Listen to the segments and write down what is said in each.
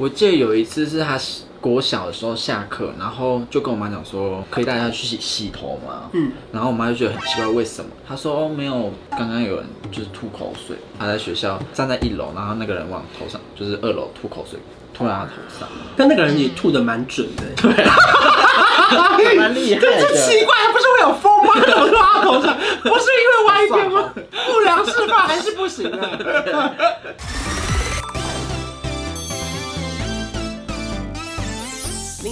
我记得有一次是他国小的时候下课，然后就跟我妈讲说，可以带他去洗洗头吗？嗯，然后我妈就觉得很奇怪，为什么？她说哦，没有，刚刚有人就是吐口水，他在学校站在一楼，然后那个人往头上，就是二楼吐口水，吐在他头上。但那个人也吐的蛮准的，对，蛮厉害的。这奇怪，不是会有风吗？怎么吐他头上？不是因为歪一边吗？不良示范还是不行的。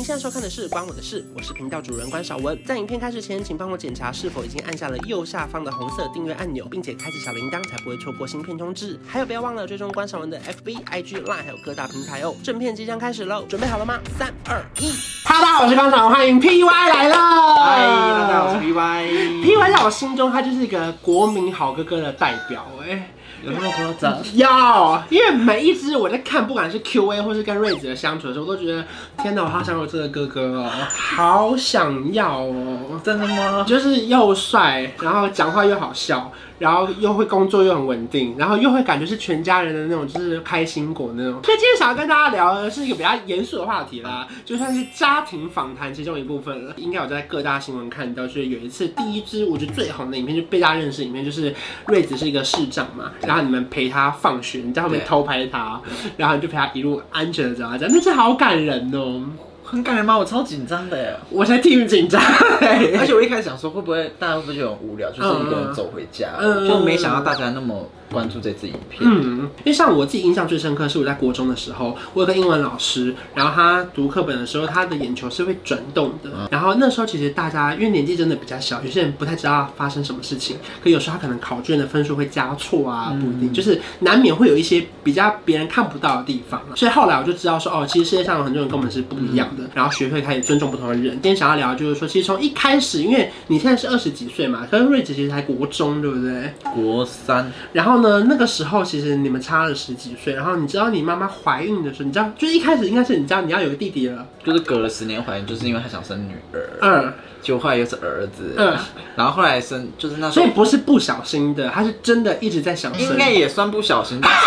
现在收看的是《关我的事》，我是频道主人关少文。在影片开始前，请帮我检查是否已经按下了右下方的红色订阅按钮，并且开启小铃铛，才不会错过新片通知。还有，不要忘了追踪关少文的 FB、IG、Line，还有各大平台哦。正片即将开始喽，准备好了吗？三、二、一，哈喽，大家好，我是关少文，欢迎 PY 来了。嗨，大家好，我是 PY。PY 在我心中，他就是一个国民好哥哥的代表，哎。有那么夸张？要，因为每一只我在看，不管是 Q A 或是跟瑞子的相处的时候，我都觉得天哪，我好想有这个哥哥哦，好想要哦，真的吗？就是又帅，然后讲话又好笑。然后又会工作又很稳定，然后又会感觉是全家人的那种，就是开心果那种。所以今天想要跟大家聊的是一个比较严肃的话题啦，就算是家庭访谈其中一部分了。应该有在各大新闻看到，就是有一次第一支我觉得最红的影片，就被大家认识影片，就是瑞子是一个市长嘛，然后你们陪他放学，你在后面偷拍他，然后你就陪他一路安全的走啊，这样那是好感人哦。很感人吗？我超紧张的耶，我才替你紧张。而且我一开始想说，会不会大家会不会觉得很无聊，就是一个人走回家，嗯、就没想到大家那么。关注这支影片，嗯，因为像我自己印象最深刻是我在国中的时候，我有个英文老师，然后他读课本的时候，他的眼球是会转动的。然后那时候其实大家因为年纪真的比较小，有些人不太知道发生什么事情，可有时候他可能考卷的分数会加错啊，不一定，就是难免会有一些比较别人看不到的地方。所以后来我就知道说，哦，其实世界上有很多人跟我们是不一样的，然后学会开始尊重不同的人。今天想要聊的就是说，其实从一开始，因为你现在是二十几岁嘛，可是瑞子其实才国中，对不对？国三，然后。呢，那个时候其实你们差了十几岁，然后你知道你妈妈怀孕的时候，你知道，就是一开始应该是你知道你要有个弟弟了，就是隔了十年怀孕，就是因为她想生女儿，嗯，结果后来又是儿子，嗯，然后后来生就是那时候，所以不是不小心的，她是真的一直在想生，应该也算不小心，但是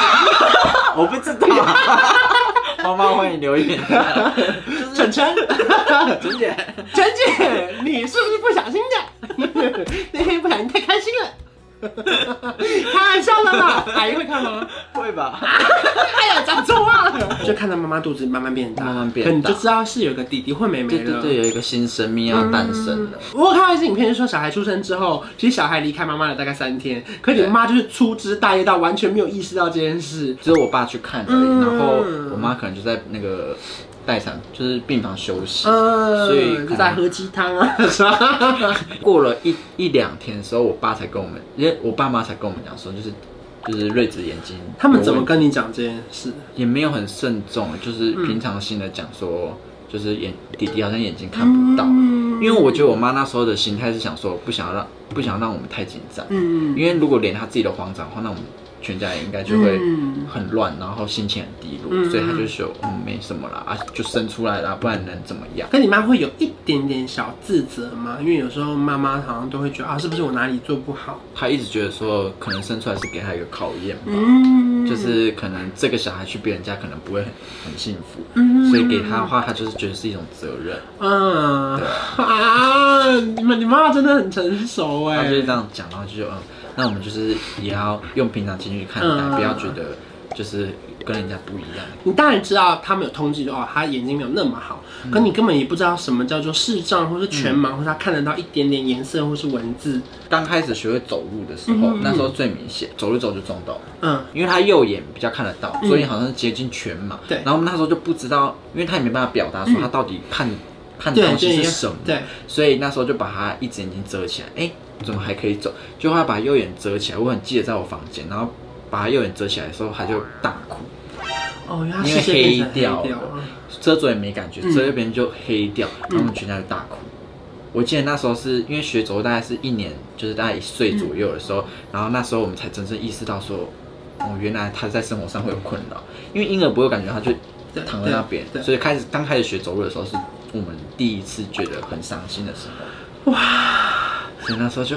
我不知道，妈妈欢迎留言，晨晨，陈姐，陈姐，你是不是不小心的？那天不小心太开。开玩笑的嘛，阿姨会看吗？会吧。哎呀，讲错话了。就看到妈妈肚子慢慢变大，慢慢变大，你就知道是有个弟弟或妹妹了。对对对，有一个新生命要诞生了。我看到一些影片，就说小孩出生之后，其实小孩离开妈妈了大概三天，可你妈就是粗枝大叶到完全没有意识到这件事。只有我爸去看而已，然后我妈可能就在那个。待产就是病房休息，嗯、所以在喝鸡汤啊？过了一一两天的时候，我爸才跟我们，因为我爸妈才跟我们讲说，就是就是瑞子眼睛，他们怎么跟你讲这件事？也没有很慎重，就是平常心的讲说，就是眼弟弟好像眼睛看不到，嗯、因为我觉得我妈那时候的心态是想说，不想让不想让我们太紧张，嗯，因为如果连她自己都慌张的话，那我们。全家也应该就会很乱，然后心情很低落，嗯、所以他就说，嗯，没什么啦，啊，就生出来啦，不然能怎么样？跟你妈会有一点点小自责吗？因为有时候妈妈好像都会觉得啊，是不是我哪里做不好？她一直觉得说，可能生出来是给她一个考验吧，嗯，就是可能这个小孩去别人家可能不会很很幸福，嗯，所以给她的话，她就是觉得是一种责任，嗯，对啊，你们你妈妈真的很成熟哎，她就是这样讲，然后就嗯。那我们就是也要用平常心去看待，嗯、不要觉得就是跟人家不一样。你当然知道他们有通知，哦，他眼睛没有那么好，可、嗯、你根本也不知道什么叫做视障，或是全盲，嗯、或是他看得到一点点颜色或是文字。刚开始学会走路的时候，嗯、那时候最明显，走路走就撞到了。嗯，因为他右眼比较看得到，所以好像是接近全盲。对、嗯，然后我们那时候就不知道，因为他也没办法表达说他到底看、嗯、看东西是什么，对，所以那时候就把他一只眼睛遮起来。哎、欸。怎么还可以走？就他把右眼遮起来，我很记得在我房间，然后把他右眼遮起来的时候，他就大哭。哦，因为黑掉了，遮左眼没感觉，遮右边就黑掉，然后我们全家就大哭。我记得那时候是因为学走路大概是一年，就是大概一岁左右的时候，然后那时候我们才真正意识到说，哦，原来他在生活上会有困扰，因为婴儿不会感觉他就躺在那边，所以开始刚开始学走路的时候，是我们第一次觉得很伤心的时候。哇！所以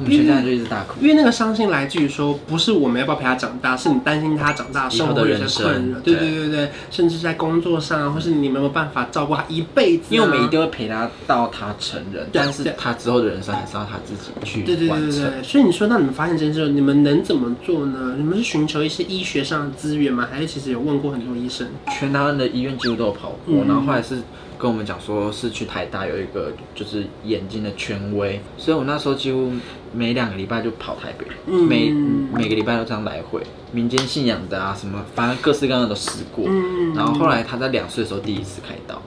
那时候就，哦，我们全家就一直大哭，因为那个伤心来自于说，不是我们要不要陪他长大，是你担心他长大生活的人生，对对对对，甚至在工作上，或是你没有办法照顾他一辈子，因为我们一定会陪他到他成人，但是他之后的人生还是要他自己去。对对对对，所以你说，那你们发现这件事，你们能怎么做呢？你们是寻求一些医学上的资源吗？还是其实有问过很多医生？全台湾的医院几乎都有跑过，然后后来是。跟我们讲说是去台大有一个就是眼睛的权威，所以我那时候几乎每两个礼拜就跑台北，嗯、每每个礼拜都这样来回。民间信仰的啊什么，反正各式各样的都试过。嗯、然后后来他在两岁的时候第一次开刀，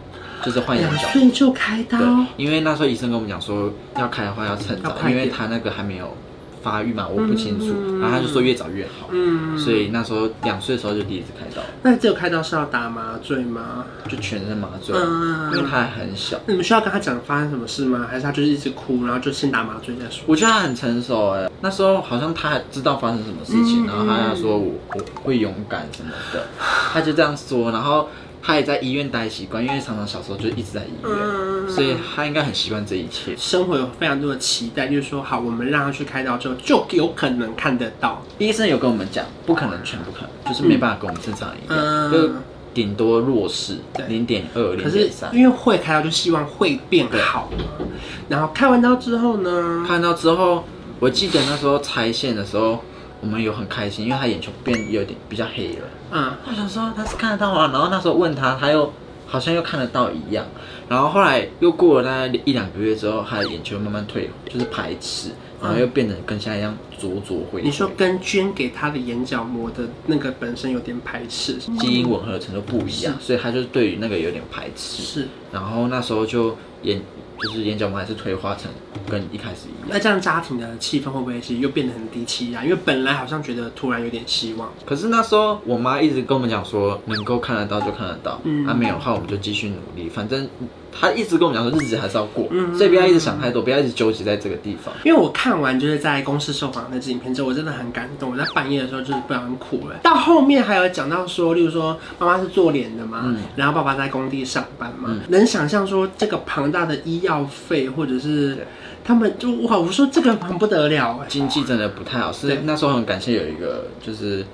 就是换眼角。两岁就开刀？对，因为那时候医生跟我们讲说要开的话要趁早，因为他那个还没有。发育嘛，我不清楚，嗯、然后他就说越早越好，嗯，所以那时候两岁的时候就第一次开刀。那这个开刀是要打麻醉吗？就全身麻醉，嗯，因为他还很小。你们需要跟他讲发生什么事吗？还是他就是一直哭，然后就先打麻醉再说？我觉得他很成熟哎，那时候好像他还知道发生什么事情，嗯、然后他要说我我会勇敢什么的，他就这样说，然后。他也在医院待习惯，因为常常小时候就一直在医院，嗯、所以他应该很习惯这一切。生活有非常多的期待，就是说，好，我们让他去开刀之后，就有可能看得到。医生有跟我们讲，不可能，全部可能，就是没办法跟我们正常一样，嗯、就顶多弱视零点二、零点三。因为会开刀，就希望会变好。对然后开完刀之后呢？开完刀之后，我记得那时候拆线的时候。我们有很开心，因为他眼球变有点比较黑了。嗯，我想说他是看得到啊，然后那时候问他，他又好像又看得到一样。然后后来又过了大概一两个月之后，他的眼球慢慢退，就是排斥，然后又变得跟现在一样灼灼灰。你说跟捐给他的眼角膜的那个本身有点排斥，基因吻合的程度不一样，所以他就对于那个有点排斥。是，然后那时候就眼。就是眼角膜还是退化成跟一开始一样。那这样家庭的气氛会不会其实又变得很低气压？因为本来好像觉得突然有点希望，可是那时候我妈一直跟我们讲说，能够看得到就看得到，嗯，啊没有的话我们就继续努力，反正。他一直跟我们讲说，日子还是要过，嗯、所以不要一直想太多，不要一直纠结在这个地方。因为我看完就是在公司受访那支影片之后，我真的很感动。我在半夜的时候就是不小心哭了。到后面还有讲到说，例如说妈妈是做脸的嘛，嗯、然后爸爸在工地上班嘛，嗯、能想象说这个庞大的医药费，或者是他们就哇，我说这个很不得了，经济真的不太好。是那时候很感谢有一个就是。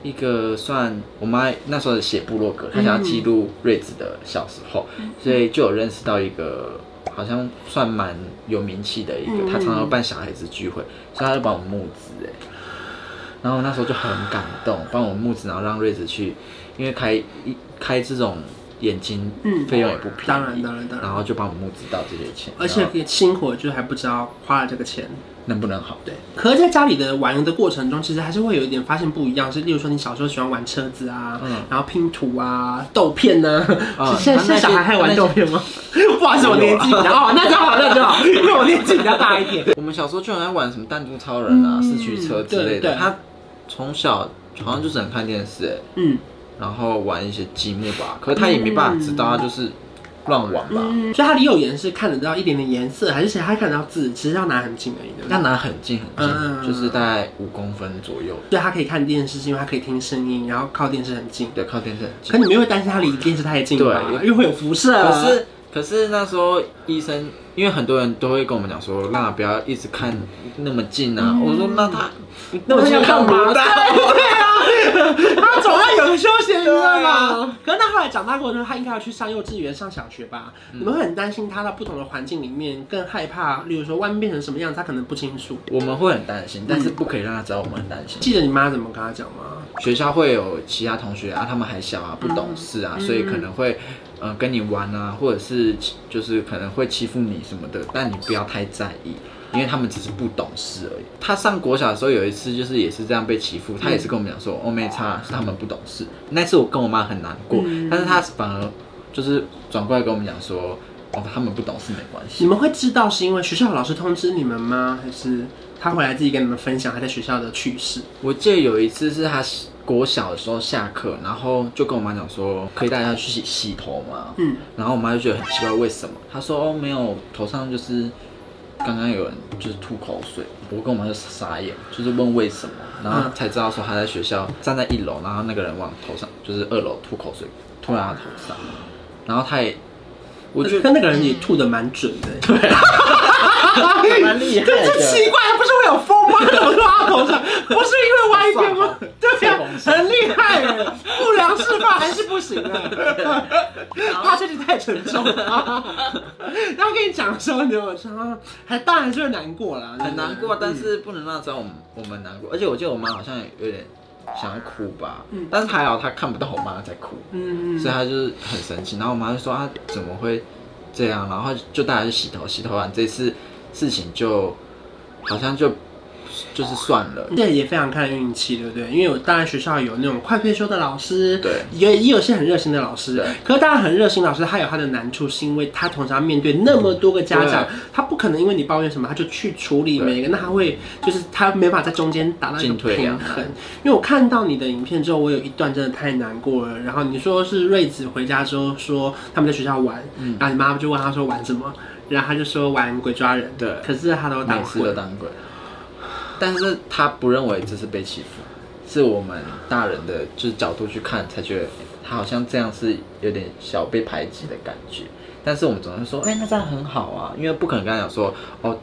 一个算我妈那时候写部落格，她想要记录瑞子的小时候，嗯、所以就有认识到一个好像算蛮有名气的一个，他、嗯、常常办小孩子聚会，所以他就帮我募资哎，然后那时候就很感动，帮我募资，然后让瑞子去，因为开一开这种眼睛费用也不便宜，当然当然当然，然后就帮我募资到这些钱，而且也辛苦，就是还不知道花了这个钱。能不能好？对，可是在家里的玩的过程中，其实还是会有一点发现不一样。是，例如说你小时候喜欢玩车子啊，嗯，然后拼图啊、豆片呢。啊，现在现在小孩还玩豆片吗？不好意思，我年纪比较好，那就好，那就好，因为我年纪比较大一点。我们小时候就很爱玩什么弹珠超人啊、四驱车之类的。他从小好像就只能看电视，哎，嗯，然后玩一些积木吧。可是他也没办法知道，他就是。乱玩吧，嗯、所以他离有眼是看得到一点点颜色，还是谁他看得到字？其实要拿很近而已，对不对？要拿很近很近，嗯、就是大概五公分左右。所以他可以看电视，是因为他可以听声音，然后靠电视很近。对，靠电视很近。可你们会担心他离电视太近吗？对，因为会有辐射。可是，可是那时候医生，因为很多人都会跟我们讲说，让他不要一直看那么近啊。嗯、我说那他那么近看不到。对啊。他总要有个休闲娱乐嘛。可是那后来长大过之后，他应该要去上幼稚园、上小学吧？嗯、你们会很担心他在不同的环境里面，更害怕，例如说外面变成什么样，他可能不清楚。我们会很担心，但是不可以让他知道我们很担心。记得你妈怎么跟他讲吗？学校会有其他同学啊，他们还小啊，不懂事啊，嗯、所以可能会呃跟你玩啊，或者是就是可能会欺负你什么的，但你不要太在意。因为他们只是不懂事而已。他上国小的时候有一次就是也是这样被欺负，他也是跟我们讲说，哦，没差是他们不懂事。那次我跟我妈很难过，嗯、但是他反而就是转过来跟我们讲说，哦，他们不懂事没关系。你们会知道是因为学校老师通知你们吗？还是他回来自己跟你们分享他在学校的趣事？我记得有一次是他国小的时候下课，然后就跟我妈讲说，可以带她去洗洗头吗？嗯，然后我妈就觉得很奇怪，为什么？她说哦，没有，头上就是。刚刚有人就是吐口水，我跟我妈就傻眼，就是问为什么，然后才知道说她在学校站在一楼，然后那个人往头上，就是二楼吐口水，吐在她头上，然后她也，我觉得那个人也吐的蛮准的，对。蛮厉害的。这奇怪，不是会有风吗？怎么说他头上？不是因为歪边吗？对呀，很厉害耶，不良示范还是不行的。他这里太沉重了。然后跟你讲的时候，你就说，还当然是会难过了，很难过，但是不能让知道我们我们难过。而且我记得我妈好像有点。想要哭吧，嗯，但是还好他看不到我妈在哭，嗯，所以他就是很生气。然后我妈就说啊怎么会这样，然后就带他去洗头，洗头完这次事情就好像就。就是算了，这也非常看运气，对不对？因为我当然学校有那种快退休的老师，对，也也有些很热心的老师，可是当然很热心老师，他有他的难处，是因为他同时要面对那么多个家长，他不可能因为你抱怨什么，他就去处理每一个，那他会就是他没法在中间达到一个平衡。因为我看到你的影片之后，我有一段真的太难过了。然后你说是瑞子回家之后说他们在学校玩，嗯，然后你妈妈就问他说玩什么，然后他就说玩鬼抓人，对。可是他都当鬼，都当鬼。但是他不认为这是被欺负，是我们大人的就是角度去看，才觉得他好像这样是有点小被排挤的感觉。但是我们总是说，哎、欸，那这样很好啊，因为不可能跟他讲说，哦，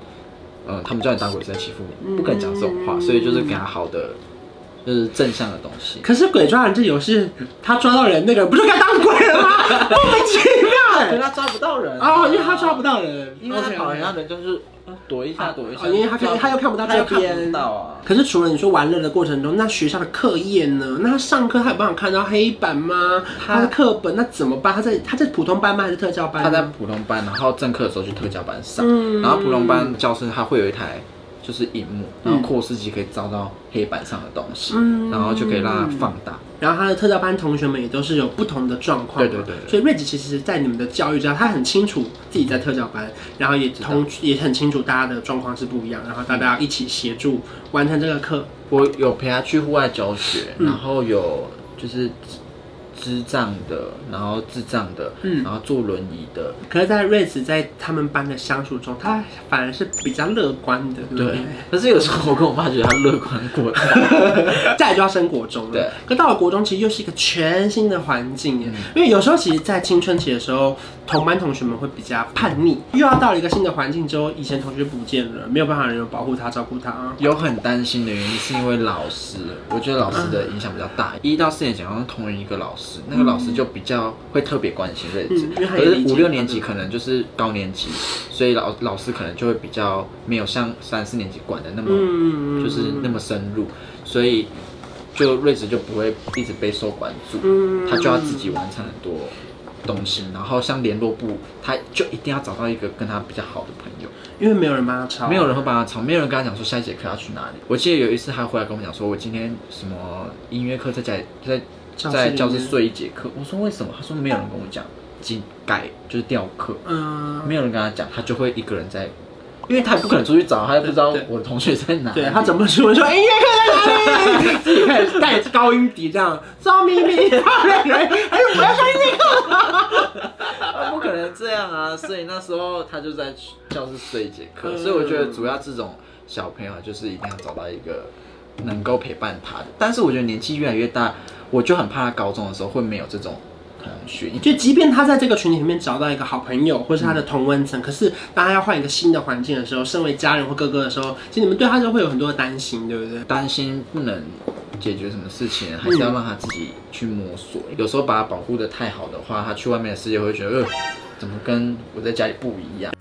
嗯，他们叫你当鬼是在欺负你，不可能讲这种话，所以就是给他好的，就是正向的东西。可是鬼抓人这游戏，他抓到人，那个人不就该当鬼了吗？莫名其妙，可是他抓不到人啊，因为他抓不到人，因为他跑人家人就是。躲一下，躲一下，因为他看他又看不到这边。可是除了你说玩乐的过程中，那学校的课业呢？那他上课他有办法看到黑板吗？他的课本那怎么办？他在他在普通班吗？还是特教班？他在普通班，然后正课的时候去特教班上。然后普通班教室他会有一台就是荧幕，然后扩视机可以照到黑板上的东西，然后就可以让它放大。然后他的特教班同学们也都是有不同的状况，对对对。所以瑞子其实，在你们的教育之下，他很清楚自己在特教班，然后也同也很清楚大家的状况是不一样，然后大家要一起协助完成这个课。我有陪他去户外教学，然后有就是。智障的，然后智障的，嗯，然后坐轮椅的。可是，在瑞子在他们班的相处中，他反而是比较乐观的，对不对？对。可是有时候我跟我爸觉得他乐观过了，再来就要升国中了。对。可到了国中，其实又是一个全新的环境耶。嗯。因为有时候，其实，在青春期的时候，同班同学们会比较叛逆，又要到了一个新的环境之后，以前同学不见了，没有办法人有保护他、照顾他。有很担心的原因是因为老师，我觉得老师的影响比较大。一到四年级好像同一个老师。那个老师就比较会特别关心瑞子，可是五六年级可能就是高年级，所以老老师可能就会比较没有像三四年级管的那么，就是那么深入，所以就瑞子就不会一直备受关注，他就要自己完成很多东西，然后像联络部，他就一定要找到一个跟他比较好的朋友，因为没有人帮他抄，没有人会帮他抄，没有人跟他讲说下一节课要去哪里。我记得有一次他回来跟我讲说，我今天什么音乐课在家里在。在教室睡一节课，我说为什么？他说没有人跟我讲，进改就是调课，嗯，没有人跟他讲，他就会一个人在，因为他也不可能出去找，他又不知道我的同学在哪，对他怎么说？说音乐课在哪里？自己开始带高音笛这样，赵咪咪，还是我要上音乐课？他不可能这样啊！所以那时候他就在教室睡一节课，所以我觉得主要这种小朋友就是一定要找到一个能够陪伴他的，但是我觉得年纪越来越大。我就很怕他高中的时候会没有这种同学，就即便他在这个群体里面找到一个好朋友，或是他的同温层，嗯、可是当他要换一个新的环境的时候，身为家人或哥哥的时候，其实你们对他就会有很多的担心，对不对？担心不能解决什么事情，还是要让他自己去摸索。嗯、有时候把他保护的太好的话，他去外面的世界会觉得，呃，怎么跟我在家里不一样？